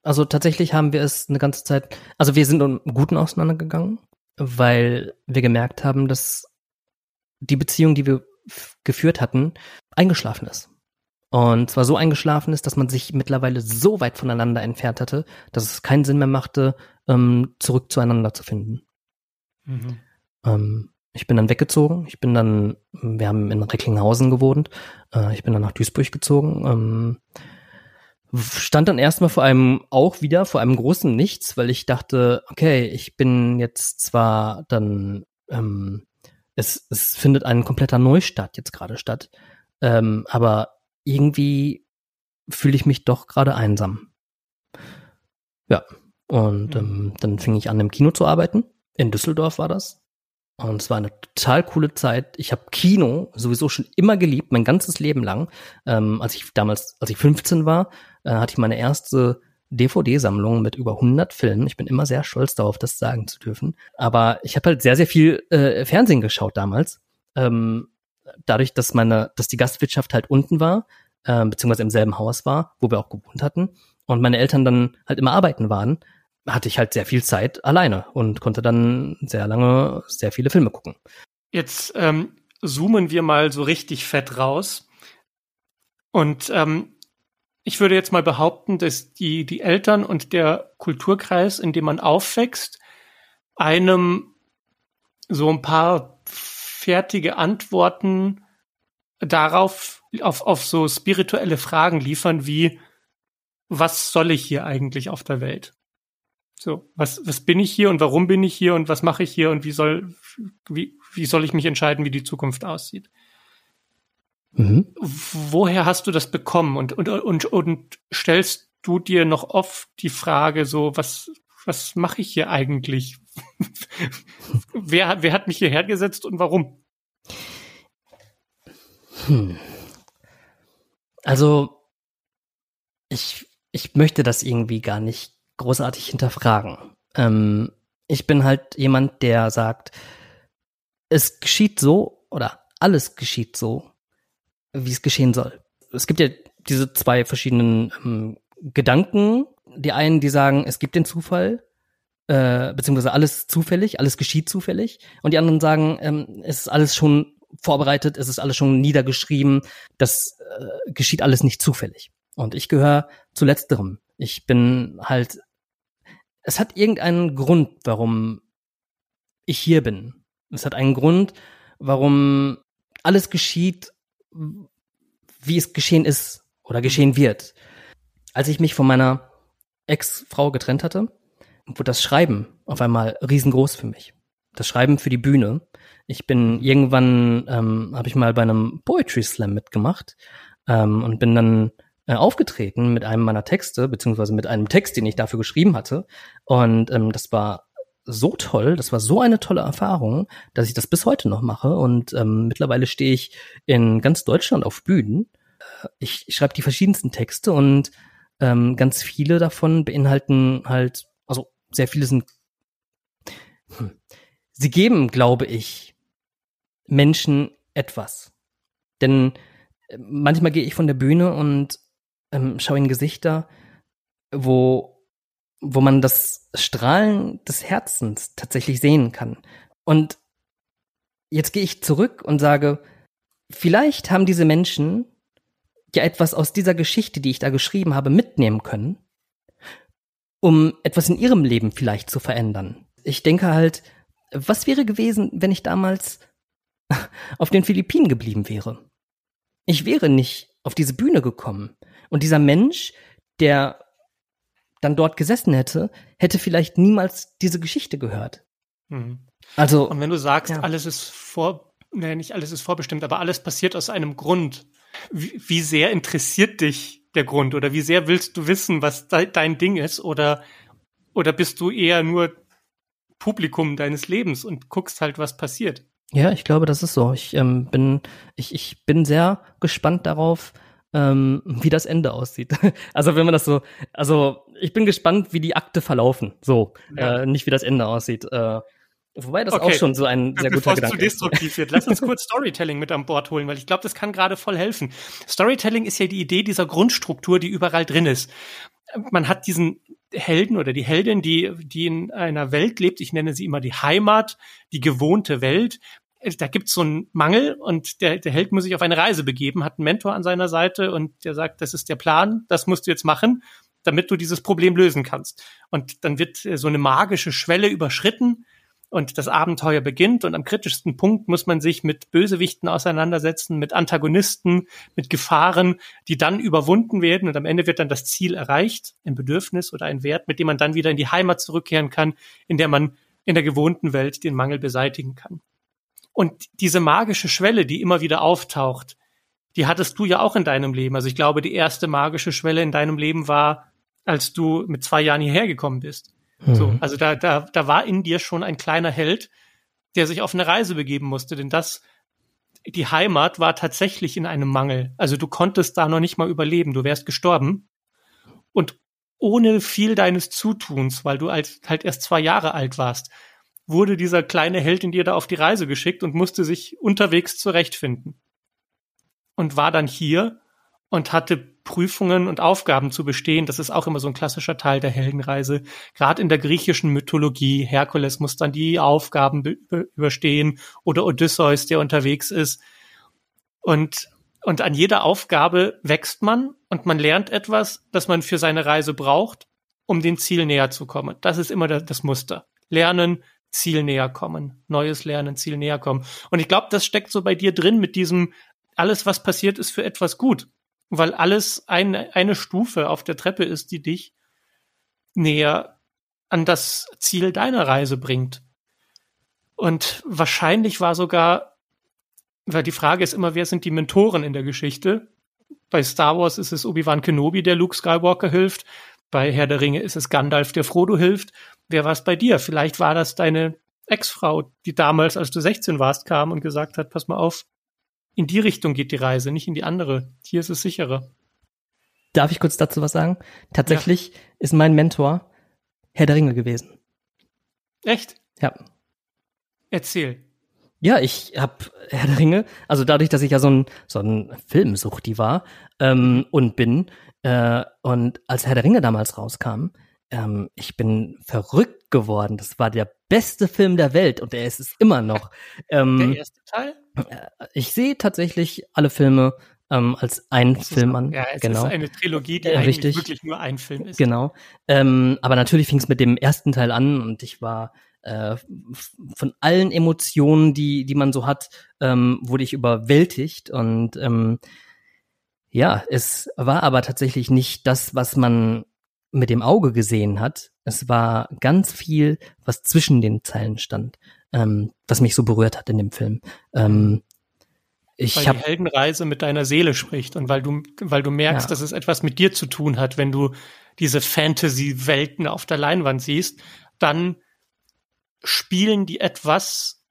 also tatsächlich haben wir es eine ganze Zeit, also wir sind im Guten auseinandergegangen, weil wir gemerkt haben, dass die Beziehung, die wir geführt hatten, eingeschlafen ist. Und zwar so eingeschlafen ist, dass man sich mittlerweile so weit voneinander entfernt hatte, dass es keinen Sinn mehr machte, ähm, zurück zueinander zu finden. Mhm. Ähm, ich bin dann weggezogen. Ich bin dann, wir haben in Recklinghausen gewohnt. Äh, ich bin dann nach Duisburg gezogen. Ähm, stand dann erstmal vor einem auch wieder vor einem großen Nichts, weil ich dachte, okay, ich bin jetzt zwar dann, ähm, es, es findet ein kompletter Neustart jetzt gerade statt, ähm, aber irgendwie fühle ich mich doch gerade einsam. Ja, und ähm, dann fing ich an, im Kino zu arbeiten. In Düsseldorf war das. Und es war eine total coole Zeit. Ich habe Kino sowieso schon immer geliebt, mein ganzes Leben lang. Ähm, als ich damals, als ich 15 war, äh, hatte ich meine erste DVD-Sammlung mit über 100 Filmen. Ich bin immer sehr stolz darauf, das sagen zu dürfen. Aber ich habe halt sehr, sehr viel äh, Fernsehen geschaut damals. Ähm, dadurch, dass meine, dass die Gastwirtschaft halt unten war, äh, beziehungsweise im selben Haus war, wo wir auch gewohnt hatten, und meine Eltern dann halt immer arbeiten waren, hatte ich halt sehr viel Zeit alleine und konnte dann sehr lange sehr viele Filme gucken. Jetzt ähm, zoomen wir mal so richtig fett raus. Und ähm, ich würde jetzt mal behaupten, dass die, die Eltern und der Kulturkreis, in dem man aufwächst, einem so ein paar fertige Antworten darauf, auf, auf so spirituelle Fragen liefern wie, was soll ich hier eigentlich auf der Welt? So, was, was bin ich hier und warum bin ich hier und was mache ich hier und wie soll, wie, wie soll ich mich entscheiden, wie die Zukunft aussieht? Mhm. Woher hast du das bekommen und, und, und, und stellst du dir noch oft die Frage so, was, was mache ich hier eigentlich? <laughs> wer, wer hat mich hierher gesetzt und warum? Hm. Also, ich, ich möchte das irgendwie gar nicht großartig hinterfragen. Ähm, ich bin halt jemand, der sagt, es geschieht so oder alles geschieht so, wie es geschehen soll. Es gibt ja diese zwei verschiedenen ähm, Gedanken, die einen, die sagen, es gibt den Zufall, äh, beziehungsweise alles zufällig, alles geschieht zufällig, und die anderen sagen, ähm, es ist alles schon vorbereitet, es ist alles schon niedergeschrieben, das äh, geschieht alles nicht zufällig. Und ich gehöre zu letzterem. Ich bin halt, es hat irgendeinen Grund, warum ich hier bin. Es hat einen Grund, warum alles geschieht, wie es geschehen ist oder geschehen wird. Als ich mich von meiner Ex-Frau getrennt hatte, wurde das Schreiben auf einmal riesengroß für mich. Das Schreiben für die Bühne. Ich bin irgendwann, ähm, habe ich mal bei einem Poetry Slam mitgemacht ähm, und bin dann äh, aufgetreten mit einem meiner Texte, beziehungsweise mit einem Text, den ich dafür geschrieben hatte. Und ähm, das war so toll, das war so eine tolle Erfahrung, dass ich das bis heute noch mache. Und ähm, mittlerweile stehe ich in ganz Deutschland auf Bühnen. Ich, ich schreibe die verschiedensten Texte und ähm, ganz viele davon beinhalten halt, also sehr viele sind, hm, sie geben, glaube ich, Menschen etwas. Denn äh, manchmal gehe ich von der Bühne und ähm, schaue in Gesichter, wo, wo man das Strahlen des Herzens tatsächlich sehen kann. Und jetzt gehe ich zurück und sage, vielleicht haben diese Menschen ja etwas aus dieser Geschichte, die ich da geschrieben habe, mitnehmen können, um etwas in ihrem Leben vielleicht zu verändern. Ich denke halt, was wäre gewesen, wenn ich damals <laughs> auf den Philippinen geblieben wäre? Ich wäre nicht auf diese Bühne gekommen. Und dieser Mensch, der dann dort gesessen hätte, hätte vielleicht niemals diese Geschichte gehört. Mhm. Also. Und wenn du sagst, ja. alles ist vor, nee, nicht alles ist vorbestimmt, aber alles passiert aus einem Grund. Wie, wie sehr interessiert dich der Grund oder wie sehr willst du wissen, was de dein Ding ist oder, oder bist du eher nur Publikum deines Lebens und guckst halt, was passiert? Ja, ich glaube, das ist so. Ich ähm, bin, ich, ich bin sehr gespannt darauf, ähm, wie das Ende aussieht. <laughs> also wenn man das so, also ich bin gespannt, wie die Akte verlaufen. So, ja. äh, nicht wie das Ende aussieht. Äh, Wobei das okay. auch schon so ein sehr Bevor guter Gedanke ist. Bevor es zu destruktiv wird, lass uns <laughs> kurz Storytelling mit an Bord holen, weil ich glaube, das kann gerade voll helfen. Storytelling ist ja die Idee dieser Grundstruktur, die überall drin ist. Man hat diesen Helden oder die Heldin, die, die in einer Welt lebt, ich nenne sie immer die Heimat, die gewohnte Welt. Da gibt's so einen Mangel und der, der Held muss sich auf eine Reise begeben, hat einen Mentor an seiner Seite und der sagt, das ist der Plan, das musst du jetzt machen, damit du dieses Problem lösen kannst. Und dann wird so eine magische Schwelle überschritten und das Abenteuer beginnt und am kritischsten Punkt muss man sich mit Bösewichten auseinandersetzen, mit Antagonisten, mit Gefahren, die dann überwunden werden und am Ende wird dann das Ziel erreicht, ein Bedürfnis oder ein Wert, mit dem man dann wieder in die Heimat zurückkehren kann, in der man in der gewohnten Welt den Mangel beseitigen kann. Und diese magische Schwelle, die immer wieder auftaucht, die hattest du ja auch in deinem Leben. Also ich glaube, die erste magische Schwelle in deinem Leben war, als du mit zwei Jahren hierher gekommen bist. So, mhm. also da, da, da war in dir schon ein kleiner Held, der sich auf eine Reise begeben musste, denn das, die Heimat war tatsächlich in einem Mangel. Also du konntest da noch nicht mal überleben, du wärst gestorben. Und ohne viel deines Zutuns, weil du halt, halt erst zwei Jahre alt warst, wurde dieser kleine Held in dir da auf die Reise geschickt und musste sich unterwegs zurechtfinden. Und war dann hier und hatte Prüfungen und Aufgaben zu bestehen. Das ist auch immer so ein klassischer Teil der Heldenreise. Gerade in der griechischen Mythologie, Herkules muss dann die Aufgaben überstehen oder Odysseus, der unterwegs ist. Und, und an jeder Aufgabe wächst man und man lernt etwas, das man für seine Reise braucht, um dem Ziel näher zu kommen. Das ist immer das Muster. Lernen, Ziel näher kommen. Neues Lernen, Ziel näher kommen. Und ich glaube, das steckt so bei dir drin mit diesem, alles, was passiert, ist für etwas gut weil alles eine, eine Stufe auf der Treppe ist, die dich näher an das Ziel deiner Reise bringt. Und wahrscheinlich war sogar, weil die Frage ist immer, wer sind die Mentoren in der Geschichte? Bei Star Wars ist es Obi-Wan Kenobi, der Luke Skywalker hilft. Bei Herr der Ringe ist es Gandalf, der Frodo hilft. Wer war es bei dir? Vielleicht war das deine Ex-Frau, die damals, als du 16 warst, kam und gesagt hat, pass mal auf, in die Richtung geht die Reise, nicht in die andere. Hier ist es sicherer. Darf ich kurz dazu was sagen? Tatsächlich ja. ist mein Mentor Herr der Ringe gewesen. Echt? Ja. Erzähl. Ja, ich habe Herr der Ringe, also dadurch, dass ich ja so ein, so ein Filmsuchti war ähm, und bin, äh, und als Herr der Ringe damals rauskam, ähm, ich bin verrückt geworden. Das war der beste Film der Welt und er ist es immer noch. <laughs> Ähm, der erste Teil? Äh, ich sehe tatsächlich alle Filme ähm, als ein Film an. Ja, es genau. ist eine Trilogie, die ja, eigentlich richtig. wirklich nur ein Film ist. Genau. Ähm, aber natürlich fing es mit dem ersten Teil an und ich war äh, von allen Emotionen, die, die man so hat, ähm, wurde ich überwältigt und ähm, ja, es war aber tatsächlich nicht das, was man mit dem Auge gesehen hat. Es war ganz viel, was zwischen den Zeilen stand, ähm, was mich so berührt hat in dem Film. Ähm, ich weil die Heldenreise mit deiner Seele spricht und weil du, weil du merkst, ja. dass es etwas mit dir zu tun hat, wenn du diese Fantasy-Welten auf der Leinwand siehst, dann spielen die etwas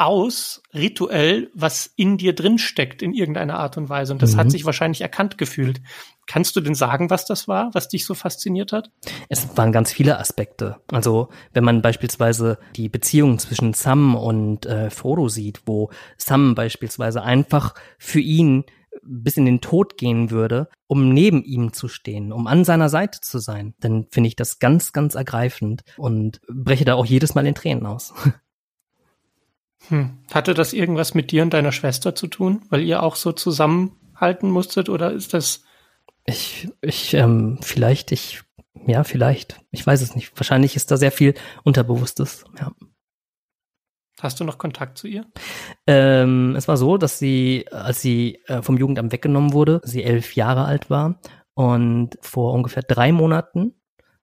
aus, rituell, was in dir drin steckt in irgendeiner Art und Weise. Und das mhm. hat sich wahrscheinlich erkannt gefühlt. Kannst du denn sagen, was das war, was dich so fasziniert hat? Es waren ganz viele Aspekte. Also wenn man beispielsweise die Beziehung zwischen Sam und äh, Frodo sieht, wo Sam beispielsweise einfach für ihn bis in den Tod gehen würde, um neben ihm zu stehen, um an seiner Seite zu sein, dann finde ich das ganz, ganz ergreifend und breche da auch jedes Mal in Tränen aus. <laughs> Hm. Hatte das irgendwas mit dir und deiner Schwester zu tun, weil ihr auch so zusammenhalten musstet oder ist das? Ich, ich, ähm, vielleicht, ich, ja, vielleicht. Ich weiß es nicht. Wahrscheinlich ist da sehr viel Unterbewusstes, ja. Hast du noch Kontakt zu ihr? Ähm, es war so, dass sie, als sie äh, vom Jugendamt weggenommen wurde, sie elf Jahre alt war und vor ungefähr drei Monaten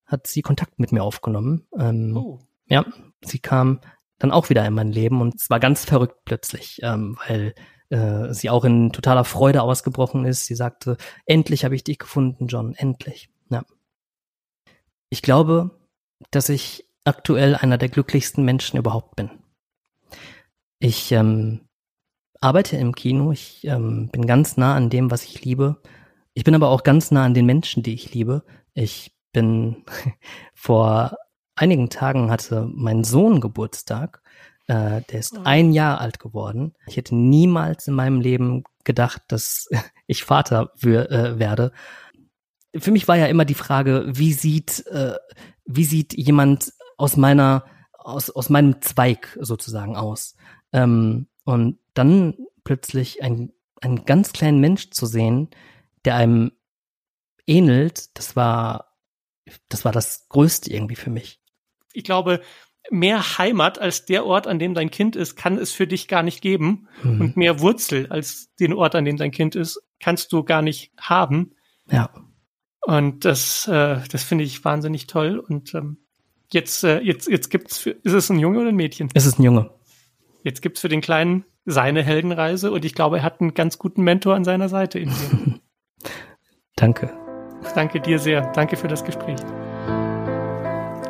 hat sie Kontakt mit mir aufgenommen. Ähm, oh. Ja, sie kam dann auch wieder in mein Leben und es war ganz verrückt plötzlich, ähm, weil äh, sie auch in totaler Freude ausgebrochen ist. Sie sagte, endlich habe ich dich gefunden, John, endlich. Ja. Ich glaube, dass ich aktuell einer der glücklichsten Menschen überhaupt bin. Ich ähm, arbeite im Kino, ich ähm, bin ganz nah an dem, was ich liebe. Ich bin aber auch ganz nah an den Menschen, die ich liebe. Ich bin <laughs> vor einigen Tagen hatte mein Sohn Geburtstag. Äh, der ist oh. ein Jahr alt geworden. Ich hätte niemals in meinem Leben gedacht, dass <laughs> ich Vater für, äh, werde. Für mich war ja immer die Frage, wie sieht, äh, wie sieht jemand aus meiner, aus, aus meinem Zweig sozusagen aus? Ähm, und dann plötzlich ein, einen ganz kleinen Mensch zu sehen, der einem ähnelt, das war, das war das Größte irgendwie für mich ich glaube, mehr Heimat als der Ort, an dem dein Kind ist, kann es für dich gar nicht geben. Mhm. Und mehr Wurzel als den Ort, an dem dein Kind ist, kannst du gar nicht haben. Ja. Und das, äh, das finde ich wahnsinnig toll. Und ähm, jetzt, äh, jetzt, jetzt gibt's für, ist es ein Junge oder ein Mädchen? Es ist ein Junge. Jetzt gibt's für den Kleinen seine Heldenreise und ich glaube, er hat einen ganz guten Mentor an seiner Seite in dir. <laughs> Danke. Danke dir sehr. Danke für das Gespräch.